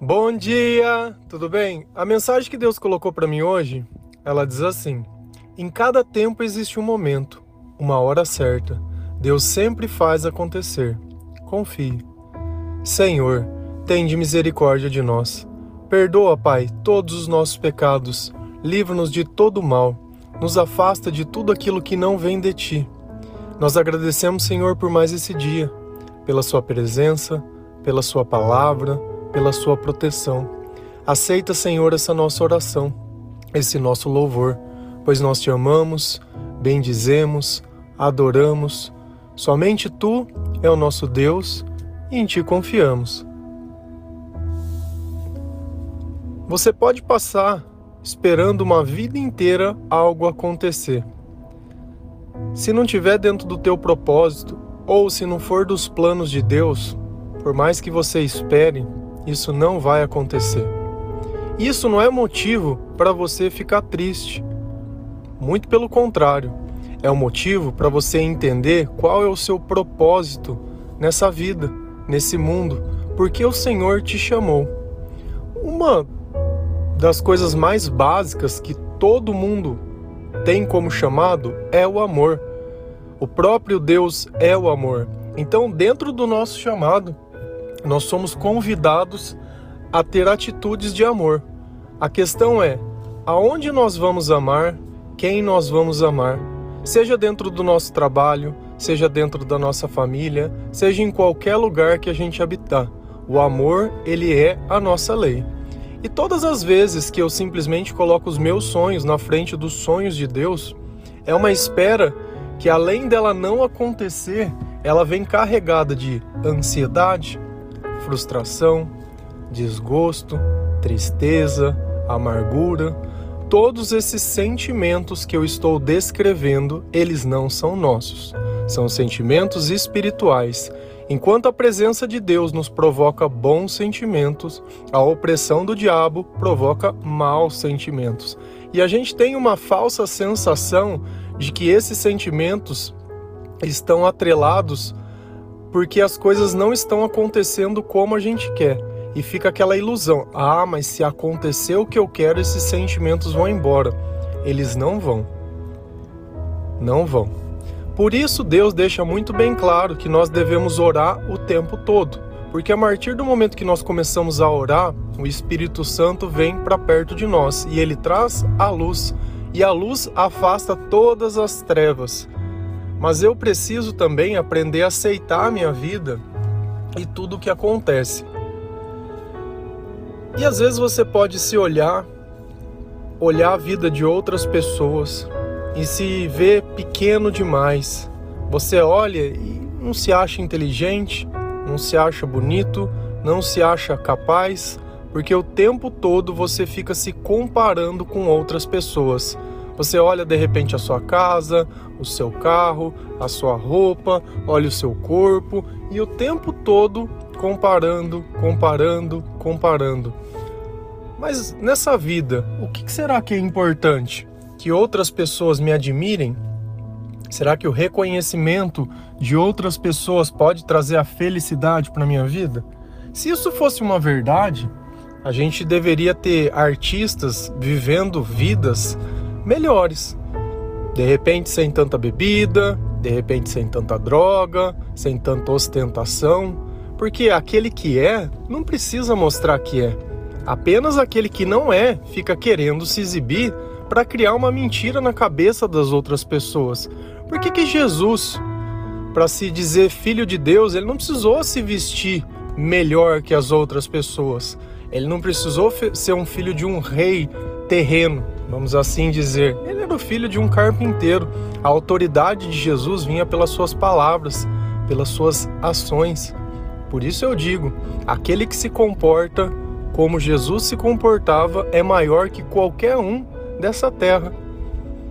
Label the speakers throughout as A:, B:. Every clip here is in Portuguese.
A: Bom dia, tudo bem? A mensagem que Deus colocou para mim hoje, ela diz assim: Em cada tempo existe um momento, uma hora certa. Deus sempre faz acontecer. Confie. Senhor, tende misericórdia de nós. Perdoa, Pai, todos os nossos pecados. Livra-nos de todo mal. Nos afasta de tudo aquilo que não vem de ti. Nós agradecemos, Senhor, por mais esse dia, pela sua presença, pela sua palavra, pela sua proteção. Aceita, Senhor, essa nossa oração, esse nosso louvor, pois nós te amamos, bendizemos, adoramos. Somente tu é o nosso Deus e em ti confiamos. Você pode passar esperando uma vida inteira algo acontecer. Se não tiver dentro do teu propósito ou se não for dos planos de Deus, por mais que você espere, isso não vai acontecer. Isso não é motivo para você ficar triste. Muito pelo contrário, é um motivo para você entender qual é o seu propósito nessa vida, nesse mundo, porque o Senhor te chamou. Uma das coisas mais básicas que todo mundo tem como chamado é o amor. O próprio Deus é o amor. Então, dentro do nosso chamado, nós somos convidados a ter atitudes de amor. A questão é: aonde nós vamos amar, quem nós vamos amar, seja dentro do nosso trabalho, seja dentro da nossa família, seja em qualquer lugar que a gente habitar. O amor, ele é a nossa lei. E todas as vezes que eu simplesmente coloco os meus sonhos na frente dos sonhos de Deus, é uma espera que além dela não acontecer, ela vem carregada de ansiedade, frustração, desgosto, tristeza, amargura, todos esses sentimentos que eu estou descrevendo, eles não são nossos. São sentimentos espirituais. Enquanto a presença de Deus nos provoca bons sentimentos, a opressão do diabo provoca maus sentimentos. E a gente tem uma falsa sensação de que esses sentimentos estão atrelados porque as coisas não estão acontecendo como a gente quer. E fica aquela ilusão: ah, mas se acontecer o que eu quero, esses sentimentos vão embora. Eles não vão. Não vão. Por isso, Deus deixa muito bem claro que nós devemos orar o tempo todo. Porque a partir do momento que nós começamos a orar, o Espírito Santo vem para perto de nós e ele traz a luz. E a luz afasta todas as trevas mas eu preciso também aprender a aceitar a minha vida e tudo o que acontece. E às vezes você pode se olhar, olhar a vida de outras pessoas e se ver pequeno demais. Você olha e não se acha inteligente, não se acha bonito, não se acha capaz, porque o tempo todo você fica se comparando com outras pessoas. Você olha de repente a sua casa, o seu carro, a sua roupa, olha o seu corpo e o tempo todo comparando, comparando, comparando. Mas nessa vida, o que será que é importante? Que outras pessoas me admirem? Será que o reconhecimento de outras pessoas pode trazer a felicidade para minha vida? Se isso fosse uma verdade, a gente deveria ter artistas vivendo vidas melhores. De repente, sem tanta bebida, de repente, sem tanta droga, sem tanta ostentação, porque aquele que é não precisa mostrar que é. Apenas aquele que não é fica querendo se exibir para criar uma mentira na cabeça das outras pessoas. Por que, que Jesus, para se dizer filho de Deus, ele não precisou se vestir melhor que as outras pessoas? Ele não precisou ser um filho de um rei terreno vamos assim dizer. Ele era o filho de um carpinteiro. A autoridade de Jesus vinha pelas suas palavras, pelas suas ações. Por isso eu digo: aquele que se comporta como Jesus se comportava é maior que qualquer um dessa terra.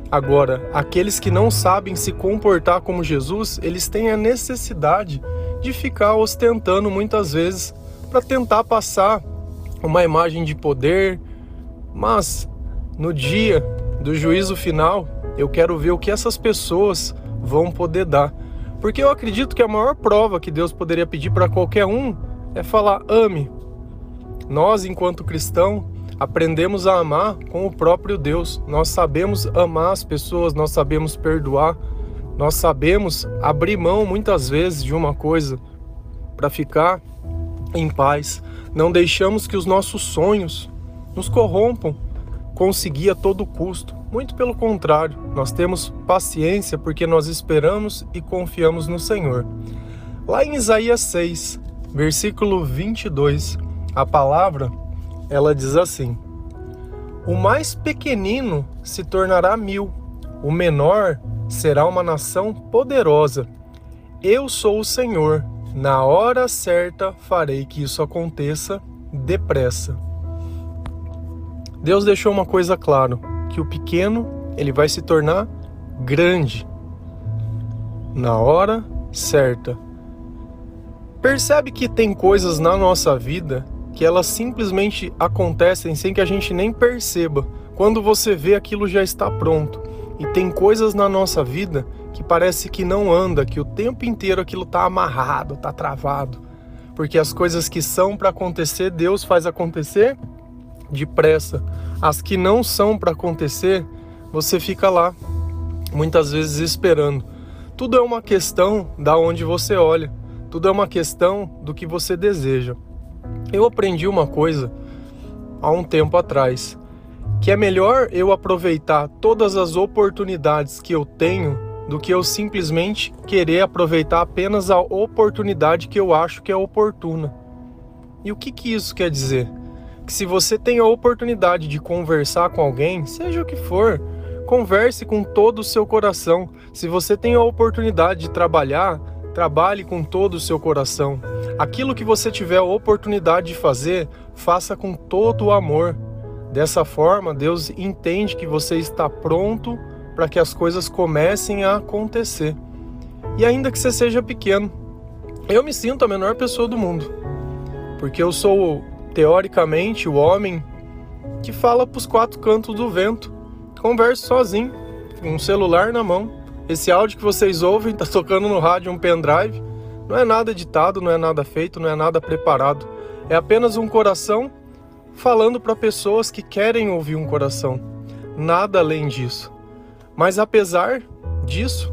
A: Agora, aqueles que não sabem se comportar como Jesus, eles têm a necessidade de ficar ostentando muitas vezes para tentar passar uma imagem de poder, mas no dia do juízo final, eu quero ver o que essas pessoas vão poder dar. Porque eu acredito que a maior prova que Deus poderia pedir para qualquer um é falar: ame. Nós, enquanto cristão, aprendemos a amar com o próprio Deus. Nós sabemos amar as pessoas, nós sabemos perdoar, nós sabemos abrir mão muitas vezes de uma coisa para ficar em paz. Não deixamos que os nossos sonhos nos corrompam, conseguir a todo custo. Muito pelo contrário, nós temos paciência porque nós esperamos e confiamos no Senhor. Lá em Isaías 6, versículo 22, a palavra ela diz assim: O mais pequenino se tornará mil, o menor será uma nação poderosa. Eu sou o Senhor, na hora certa farei que isso aconteça depressa. Deus deixou uma coisa clara que o pequeno ele vai se tornar grande na hora certa. Percebe que tem coisas na nossa vida que elas simplesmente acontecem sem que a gente nem perceba. Quando você vê aquilo já está pronto. E tem coisas na nossa vida que parece que não anda, que o tempo inteiro aquilo está amarrado, está travado. Porque as coisas que são para acontecer, Deus faz acontecer depressa. As que não são para acontecer, você fica lá, muitas vezes esperando. Tudo é uma questão da onde você olha. Tudo é uma questão do que você deseja. Eu aprendi uma coisa há um tempo atrás, que é melhor eu aproveitar todas as oportunidades que eu tenho do que eu simplesmente querer aproveitar apenas a oportunidade que eu acho que é oportuna. E o que, que isso quer dizer? Que se você tem a oportunidade de conversar com alguém, seja o que for, converse com todo o seu coração. Se você tem a oportunidade de trabalhar, trabalhe com todo o seu coração. Aquilo que você tiver a oportunidade de fazer, faça com todo o amor. Dessa forma, Deus entende que você está pronto para que as coisas comecem a acontecer. E ainda que você seja pequeno, eu me sinto a menor pessoa do mundo, porque eu sou teoricamente, o homem que fala para os quatro cantos do vento, conversa sozinho, com um celular na mão. Esse áudio que vocês ouvem está tocando no rádio um pendrive. Não é nada editado, não é nada feito, não é nada preparado. É apenas um coração falando para pessoas que querem ouvir um coração. Nada além disso. Mas apesar disso,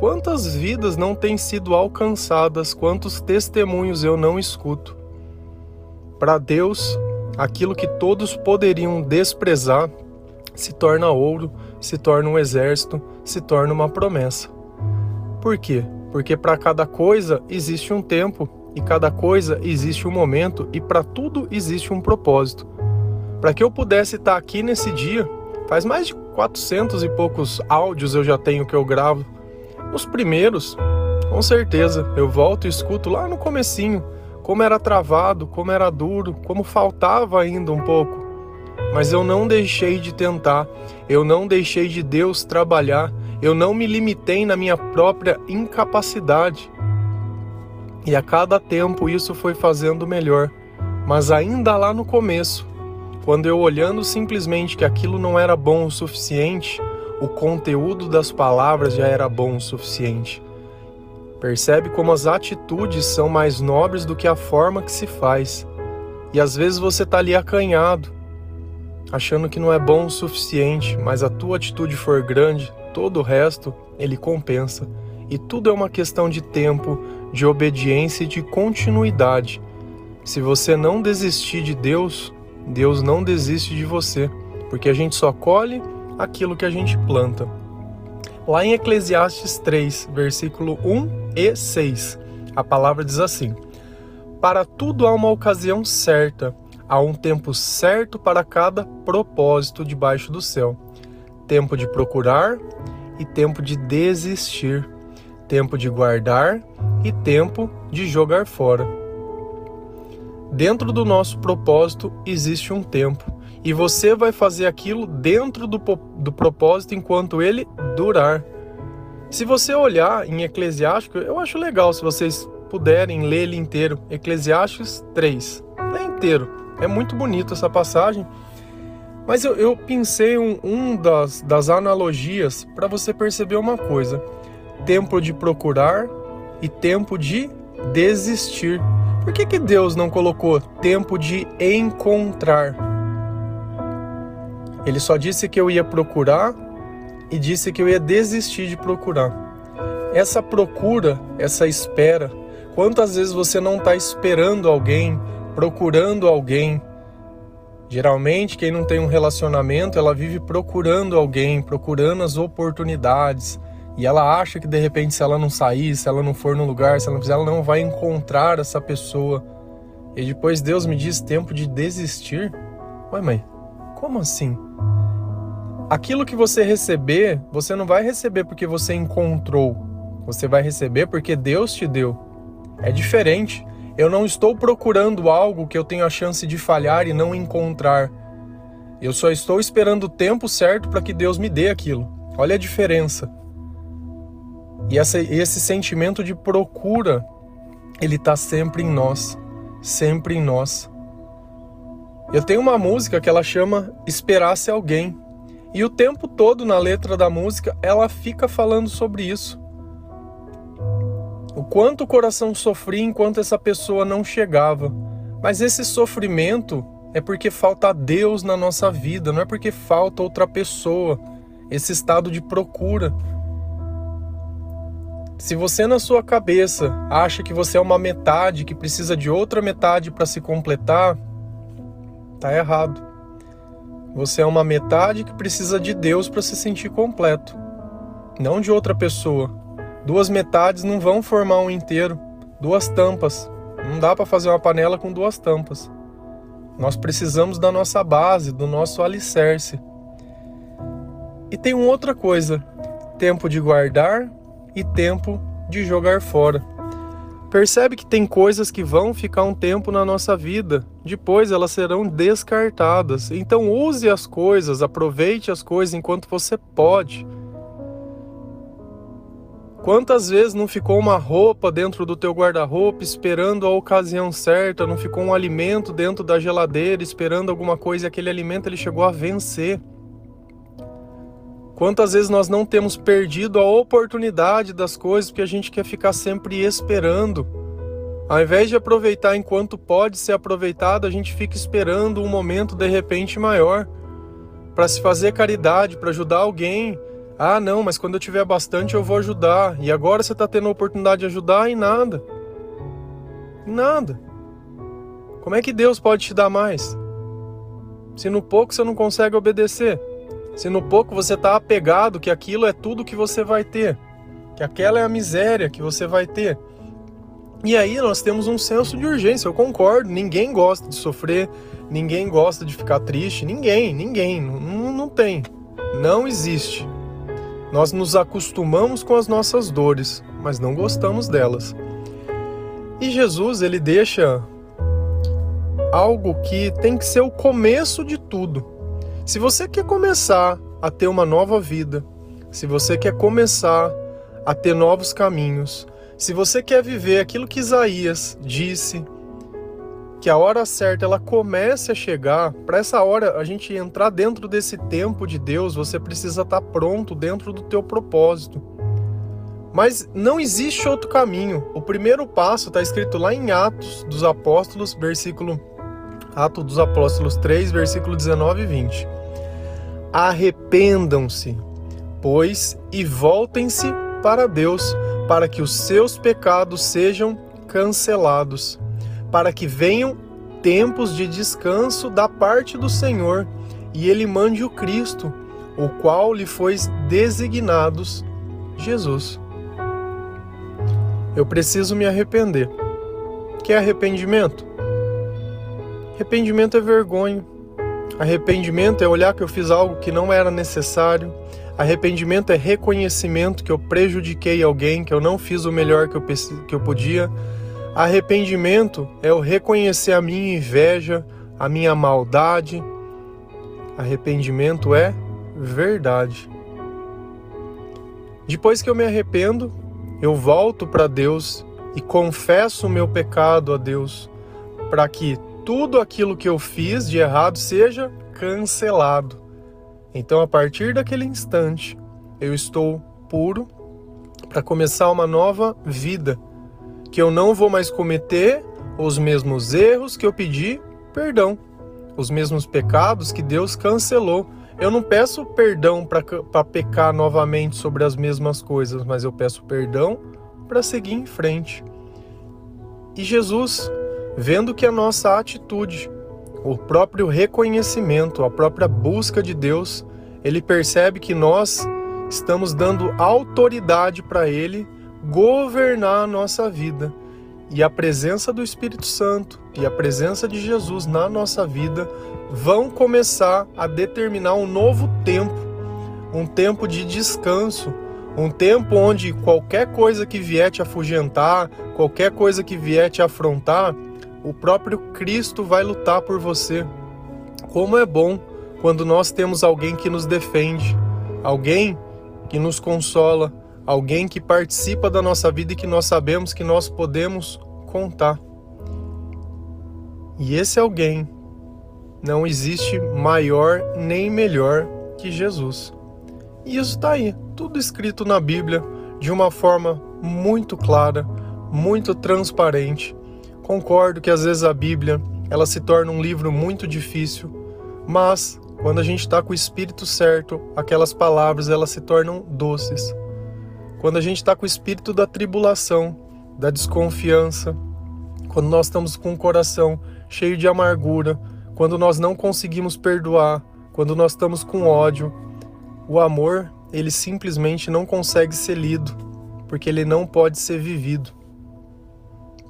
A: quantas vidas não têm sido alcançadas, quantos testemunhos eu não escuto? Para Deus, aquilo que todos poderiam desprezar se torna ouro, se torna um exército, se torna uma promessa. Por quê? Porque para cada coisa existe um tempo, e cada coisa existe um momento, e para tudo existe um propósito. Para que eu pudesse estar aqui nesse dia, faz mais de 400 e poucos áudios eu já tenho que eu gravo. Os primeiros, com certeza, eu volto e escuto lá no comecinho, como era travado, como era duro, como faltava ainda um pouco. Mas eu não deixei de tentar, eu não deixei de Deus trabalhar, eu não me limitei na minha própria incapacidade. E a cada tempo isso foi fazendo melhor. Mas ainda lá no começo, quando eu olhando simplesmente que aquilo não era bom o suficiente, o conteúdo das palavras já era bom o suficiente. Percebe como as atitudes são mais nobres do que a forma que se faz. E às vezes você está ali acanhado, achando que não é bom o suficiente, mas a tua atitude for grande, todo o resto ele compensa. E tudo é uma questão de tempo, de obediência e de continuidade. Se você não desistir de Deus, Deus não desiste de você, porque a gente só colhe aquilo que a gente planta. Lá em Eclesiastes 3, versículo 1 e 6, a palavra diz assim: Para tudo há uma ocasião certa, há um tempo certo para cada propósito debaixo do céu. Tempo de procurar e tempo de desistir, tempo de guardar e tempo de jogar fora. Dentro do nosso propósito existe um tempo e você vai fazer aquilo dentro do, do propósito enquanto ele durar. Se você olhar em Eclesiástico, eu acho legal se vocês puderem ler ele inteiro. Eclesiastes 3. É inteiro. É muito bonito essa passagem. Mas eu, eu pensei um, um das, das analogias para você perceber uma coisa: tempo de procurar e tempo de desistir. Por que, que Deus não colocou tempo de encontrar? Ele só disse que eu ia procurar e disse que eu ia desistir de procurar. Essa procura, essa espera, quantas vezes você não está esperando alguém, procurando alguém? Geralmente, quem não tem um relacionamento, ela vive procurando alguém, procurando as oportunidades. E ela acha que de repente, se ela não sair, se ela não for no lugar, se ela não fizer, ela não vai encontrar essa pessoa. E depois Deus me diz tempo de desistir. Ué, mãe, como assim? Aquilo que você receber, você não vai receber porque você encontrou. Você vai receber porque Deus te deu. É diferente. Eu não estou procurando algo que eu tenho a chance de falhar e não encontrar. Eu só estou esperando o tempo certo para que Deus me dê aquilo. Olha a diferença. E essa, esse sentimento de procura, ele está sempre em nós. Sempre em nós. Eu tenho uma música que ela chama Esperasse Alguém. E o tempo todo na letra da música ela fica falando sobre isso. O quanto o coração sofria enquanto essa pessoa não chegava. Mas esse sofrimento é porque falta Deus na nossa vida, não é porque falta outra pessoa. Esse estado de procura. Se você na sua cabeça acha que você é uma metade que precisa de outra metade para se completar, tá errado. Você é uma metade que precisa de Deus para se sentir completo, não de outra pessoa. Duas metades não vão formar um inteiro, duas tampas. Não dá para fazer uma panela com duas tampas. Nós precisamos da nossa base, do nosso alicerce. E tem uma outra coisa: tempo de guardar e tempo de jogar fora. Percebe que tem coisas que vão ficar um tempo na nossa vida, depois elas serão descartadas. Então use as coisas, aproveite as coisas enquanto você pode. Quantas vezes não ficou uma roupa dentro do teu guarda-roupa esperando a ocasião certa, não ficou um alimento dentro da geladeira esperando alguma coisa e aquele alimento ele chegou a vencer? Quantas vezes nós não temos perdido a oportunidade das coisas porque a gente quer ficar sempre esperando? Ao invés de aproveitar enquanto pode ser aproveitado, a gente fica esperando um momento de repente maior para se fazer caridade, para ajudar alguém. Ah, não, mas quando eu tiver bastante eu vou ajudar. E agora você está tendo a oportunidade de ajudar e nada. Nada. Como é que Deus pode te dar mais? Se no pouco você não consegue obedecer. Se no pouco você está apegado que aquilo é tudo que você vai ter, que aquela é a miséria que você vai ter. E aí nós temos um senso de urgência, eu concordo, ninguém gosta de sofrer, ninguém gosta de ficar triste, ninguém, ninguém, não, não tem, não existe. Nós nos acostumamos com as nossas dores, mas não gostamos delas. E Jesus, ele deixa algo que tem que ser o começo de tudo. Se você quer começar a ter uma nova vida, se você quer começar a ter novos caminhos, se você quer viver aquilo que Isaías disse, que a hora certa ela comece a chegar, para essa hora a gente entrar dentro desse tempo de Deus, você precisa estar tá pronto dentro do teu propósito. Mas não existe outro caminho. O primeiro passo está escrito lá em Atos dos Apóstolos, versículo Atos dos Apóstolos 3, versículo 19 e 20. Arrependam-se, pois, e voltem-se para Deus, para que os seus pecados sejam cancelados, para que venham tempos de descanso da parte do Senhor, e ele mande o Cristo, o qual lhe foi designados Jesus. Eu preciso me arrepender. Que arrependimento? Arrependimento é vergonha. Arrependimento é olhar que eu fiz algo que não era necessário. Arrependimento é reconhecimento que eu prejudiquei alguém, que eu não fiz o melhor que eu, que eu podia. Arrependimento é o reconhecer a minha inveja, a minha maldade. Arrependimento é verdade. Depois que eu me arrependo, eu volto para Deus e confesso o meu pecado a Deus, para que tudo aquilo que eu fiz de errado seja cancelado. Então, a partir daquele instante, eu estou puro para começar uma nova vida, que eu não vou mais cometer os mesmos erros que eu pedi perdão, os mesmos pecados que Deus cancelou. Eu não peço perdão para pecar novamente sobre as mesmas coisas, mas eu peço perdão para seguir em frente. E Jesus, vendo que a nossa atitude, o próprio reconhecimento, a própria busca de Deus, ele percebe que nós estamos dando autoridade para Ele governar a nossa vida. E a presença do Espírito Santo e a presença de Jesus na nossa vida vão começar a determinar um novo tempo, um tempo de descanso, um tempo onde qualquer coisa que vier te afugentar, qualquer coisa que vier te afrontar, o próprio Cristo vai lutar por você. Como é bom quando nós temos alguém que nos defende, alguém que nos consola, alguém que participa da nossa vida e que nós sabemos que nós podemos contar. E esse alguém não existe maior nem melhor que Jesus. E isso está aí, tudo escrito na Bíblia de uma forma muito clara, muito transparente. Concordo que às vezes a Bíblia ela se torna um livro muito difícil, mas quando a gente está com o Espírito certo, aquelas palavras elas se tornam doces. Quando a gente está com o espírito da tribulação, da desconfiança, quando nós estamos com o coração cheio de amargura, quando nós não conseguimos perdoar, quando nós estamos com ódio, o amor, ele simplesmente não consegue ser lido, porque ele não pode ser vivido.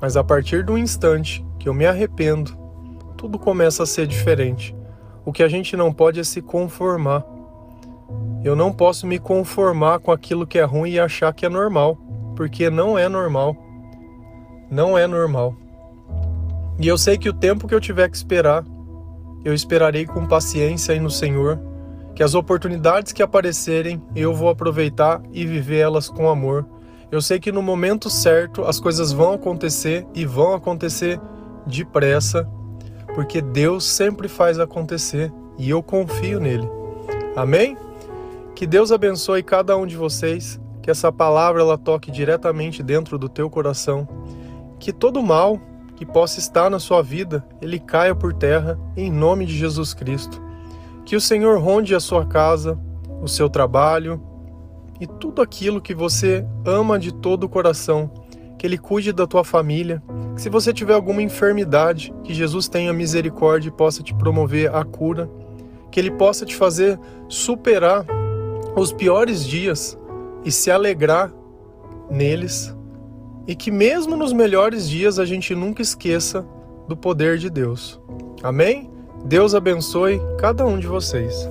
A: Mas a partir do instante que eu me arrependo, tudo começa a ser diferente. O que a gente não pode é se conformar. Eu não posso me conformar com aquilo que é ruim e achar que é normal, porque não é normal. Não é normal. E eu sei que o tempo que eu tiver que esperar, eu esperarei com paciência aí no Senhor, que as oportunidades que aparecerem, eu vou aproveitar e viver elas com amor. Eu sei que no momento certo as coisas vão acontecer e vão acontecer depressa, porque Deus sempre faz acontecer e eu confio nele. Amém? Que Deus abençoe cada um de vocês, que essa palavra ela toque diretamente dentro do teu coração, que todo mal que possa estar na sua vida, ele caia por terra em nome de Jesus Cristo. Que o Senhor ronde a sua casa, o seu trabalho e tudo aquilo que você ama de todo o coração. Que ele cuide da tua família. Que se você tiver alguma enfermidade, que Jesus tenha misericórdia e possa te promover a cura. Que ele possa te fazer superar os piores dias e se alegrar neles, e que mesmo nos melhores dias a gente nunca esqueça do poder de Deus. Amém? Deus abençoe cada um de vocês.